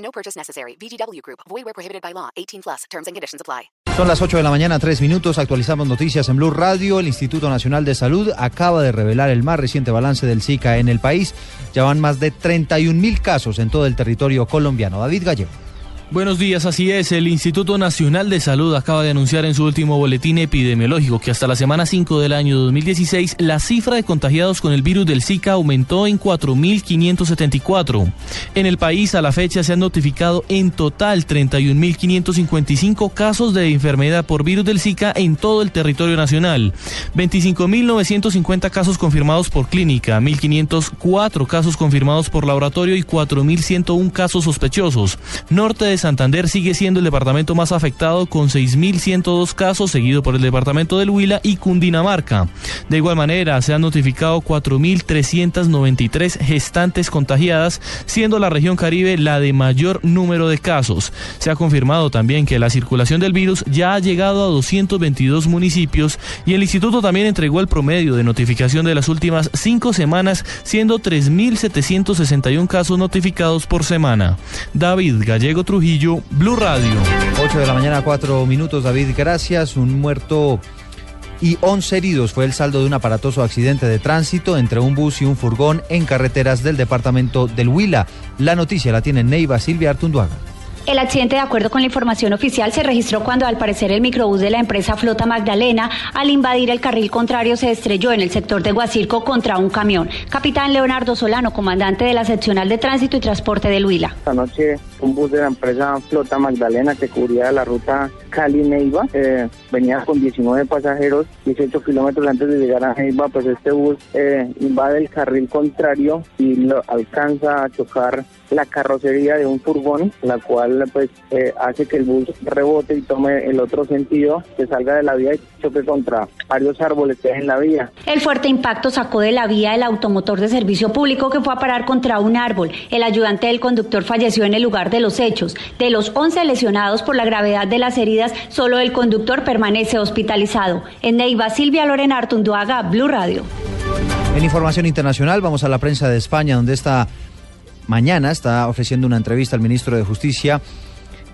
No purchase necessary. VGW Group. Void where prohibited by law. 18 plus. Terms and conditions apply. Son las 8 de la mañana, 3 minutos. Actualizamos noticias en Blue Radio. El Instituto Nacional de Salud acaba de revelar el más reciente balance del Zika en el país. Ya van más de 31 mil casos en todo el territorio colombiano. David Gallego. Buenos días, así es. El Instituto Nacional de Salud acaba de anunciar en su último boletín epidemiológico que hasta la semana 5 del año 2016 la cifra de contagiados con el virus del Zika aumentó en 4.574. En el país a la fecha se han notificado en total 31.555 casos de enfermedad por virus del Zika en todo el territorio nacional. 25.950 casos confirmados por clínica, 1.504 casos confirmados por laboratorio y 4.101 casos sospechosos. Norte de Santander sigue siendo el departamento más afectado con 6.102 casos, seguido por el departamento del Huila y Cundinamarca. De igual manera, se han notificado 4.393 gestantes contagiadas, siendo la región Caribe la de mayor número de casos. Se ha confirmado también que la circulación del virus ya ha llegado a 222 municipios y el instituto también entregó el promedio de notificación de las últimas cinco semanas, siendo 3.761 casos notificados por semana. David Gallego Trujillo Blue Radio. 8 de la mañana, 4 minutos, David, gracias. Un muerto y 11 heridos fue el saldo de un aparatoso accidente de tránsito entre un bus y un furgón en carreteras del departamento del Huila. La noticia la tiene Neiva Silvia Artunduaga. El accidente, de acuerdo con la información oficial, se registró cuando al parecer el microbús de la empresa Flota Magdalena, al invadir el carril contrario, se estrelló en el sector de Guacirco contra un camión. Capitán Leonardo Solano, comandante de la seccional de tránsito y transporte del Huila. Anoche un bus de la empresa Flota Magdalena que cubría la ruta Cali-Neiva, eh, venía con 19 pasajeros, 18 kilómetros antes de llegar a Neiva, pues este bus eh, invade el carril contrario y alcanza a chocar la carrocería de un furgón, la cual pues eh, hace que el bus rebote y tome el otro sentido, que salga de la vía y choque contra varios árboles que hay en la vía. El fuerte impacto sacó de la vía el automotor de servicio público que fue a parar contra un árbol. El ayudante del conductor falleció en el lugar de los hechos. De los 11 lesionados por la gravedad de las heridas, solo el conductor permanece hospitalizado. En Neiva, Silvia Lorena Artunduaga, Blue Radio. En información internacional, vamos a la prensa de España, donde esta mañana está ofreciendo una entrevista al ministro de Justicia.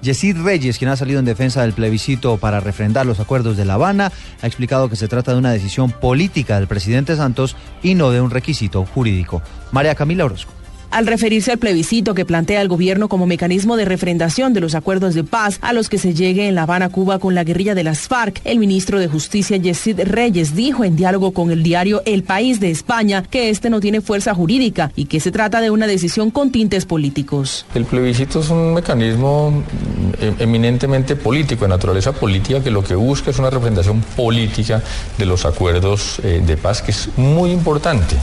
Yesid Reyes, quien ha salido en defensa del plebiscito para refrendar los acuerdos de La Habana, ha explicado que se trata de una decisión política del presidente Santos y no de un requisito jurídico. María Camila Orozco. Al referirse al plebiscito que plantea el gobierno como mecanismo de refrendación de los acuerdos de paz a los que se llegue en La Habana, Cuba, con la guerrilla de las FARC, el ministro de Justicia, Yesid Reyes, dijo en diálogo con el diario El País de España que este no tiene fuerza jurídica y que se trata de una decisión con tintes políticos. El plebiscito es un mecanismo eminentemente político, de naturaleza política, que lo que busca es una refrendación política de los acuerdos eh, de paz, que es muy importante.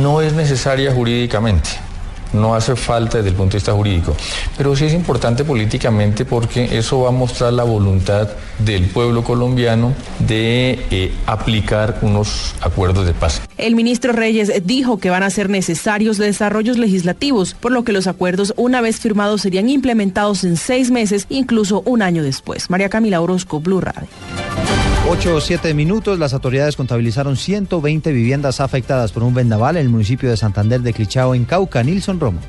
No es necesaria jurídicamente no hace falta desde el punto de vista jurídico, pero sí es importante políticamente porque eso va a mostrar la voluntad del pueblo colombiano de eh, aplicar unos acuerdos de paz. El ministro Reyes dijo que van a ser necesarios desarrollos legislativos, por lo que los acuerdos una vez firmados serían implementados en seis meses, incluso un año después. María Camila Orozco, Blue Radio. 8 o 7 minutos, las autoridades contabilizaron 120 viviendas afectadas por un vendaval en el municipio de Santander de Clichao, en Cauca. Nilson Romo.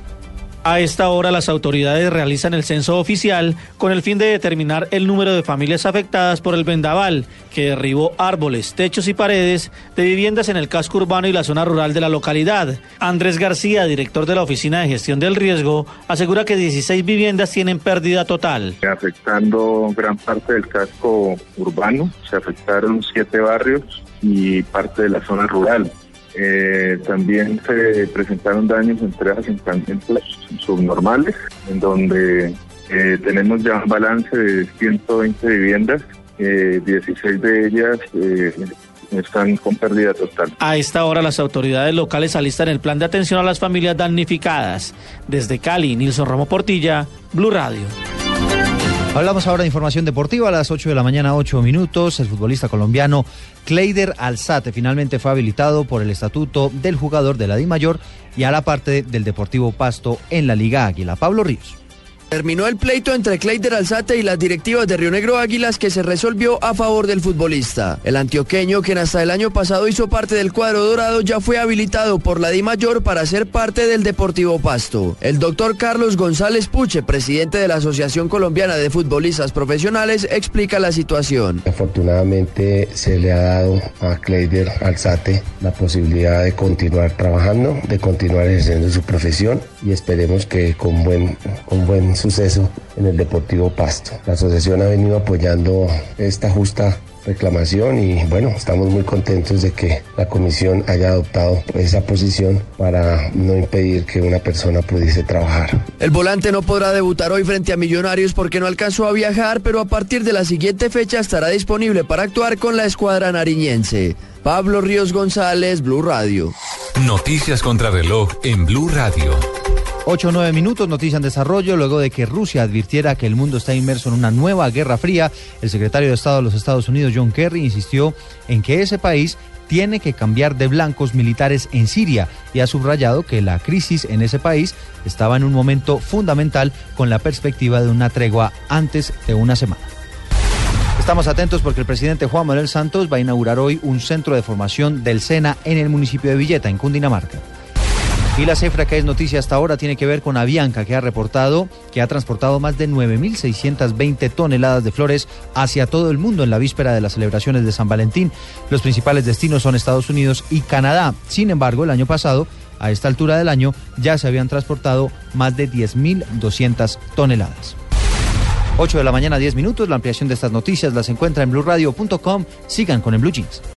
A esta hora las autoridades realizan el censo oficial con el fin de determinar el número de familias afectadas por el vendaval que derribó árboles, techos y paredes de viviendas en el casco urbano y la zona rural de la localidad. Andrés García, director de la Oficina de Gestión del Riesgo, asegura que 16 viviendas tienen pérdida total. Afectando gran parte del casco urbano, se afectaron siete barrios y parte de la zona rural. Eh, también se presentaron daños en tres asentamientos subnormales, en donde eh, tenemos ya un balance de 120 viviendas, 16 eh, de ellas están con pérdida total. A esta hora las autoridades locales alistan el plan de atención a las familias damnificadas. Desde Cali, Nilson Ramo Portilla, Blue Radio. Hablamos ahora de información deportiva a las 8 de la mañana, 8 minutos. El futbolista colombiano Kleider Alzate finalmente fue habilitado por el estatuto del jugador de la Di Mayor y la parte del Deportivo Pasto en la Liga Águila. Pablo Ríos. Terminó el pleito entre Cleider Alzate y las directivas de Río Negro Águilas que se resolvió a favor del futbolista. El antioqueño, quien hasta el año pasado hizo parte del cuadro dorado, ya fue habilitado por la Di Mayor para ser parte del Deportivo Pasto. El doctor Carlos González Puche, presidente de la Asociación Colombiana de Futbolistas Profesionales, explica la situación. Afortunadamente se le ha dado a Cleider Alzate la posibilidad de continuar trabajando, de continuar ejerciendo su profesión y esperemos que con buen, con buen suceso en el Deportivo Pasto. La asociación ha venido apoyando esta justa reclamación y bueno, estamos muy contentos de que la comisión haya adoptado esa posición para no impedir que una persona pudiese trabajar. El volante no podrá debutar hoy frente a Millonarios porque no alcanzó a viajar, pero a partir de la siguiente fecha estará disponible para actuar con la escuadra nariñense. Pablo Ríos González, Blue Radio. Noticias contra reloj en Blue Radio. 8 o 9 minutos, noticia en desarrollo. Luego de que Rusia advirtiera que el mundo está inmerso en una nueva guerra fría, el secretario de Estado de los Estados Unidos, John Kerry, insistió en que ese país tiene que cambiar de blancos militares en Siria y ha subrayado que la crisis en ese país estaba en un momento fundamental con la perspectiva de una tregua antes de una semana. Estamos atentos porque el presidente Juan Manuel Santos va a inaugurar hoy un centro de formación del SENA en el municipio de Villeta, en Cundinamarca. Y la cifra que es noticia hasta ahora tiene que ver con Avianca, que ha reportado que ha transportado más de 9.620 toneladas de flores hacia todo el mundo en la víspera de las celebraciones de San Valentín. Los principales destinos son Estados Unidos y Canadá. Sin embargo, el año pasado, a esta altura del año, ya se habían transportado más de 10.200 toneladas. 8 de la mañana, 10 minutos. La ampliación de estas noticias las encuentra en blueradio.com. Sigan con el Blue Jeans.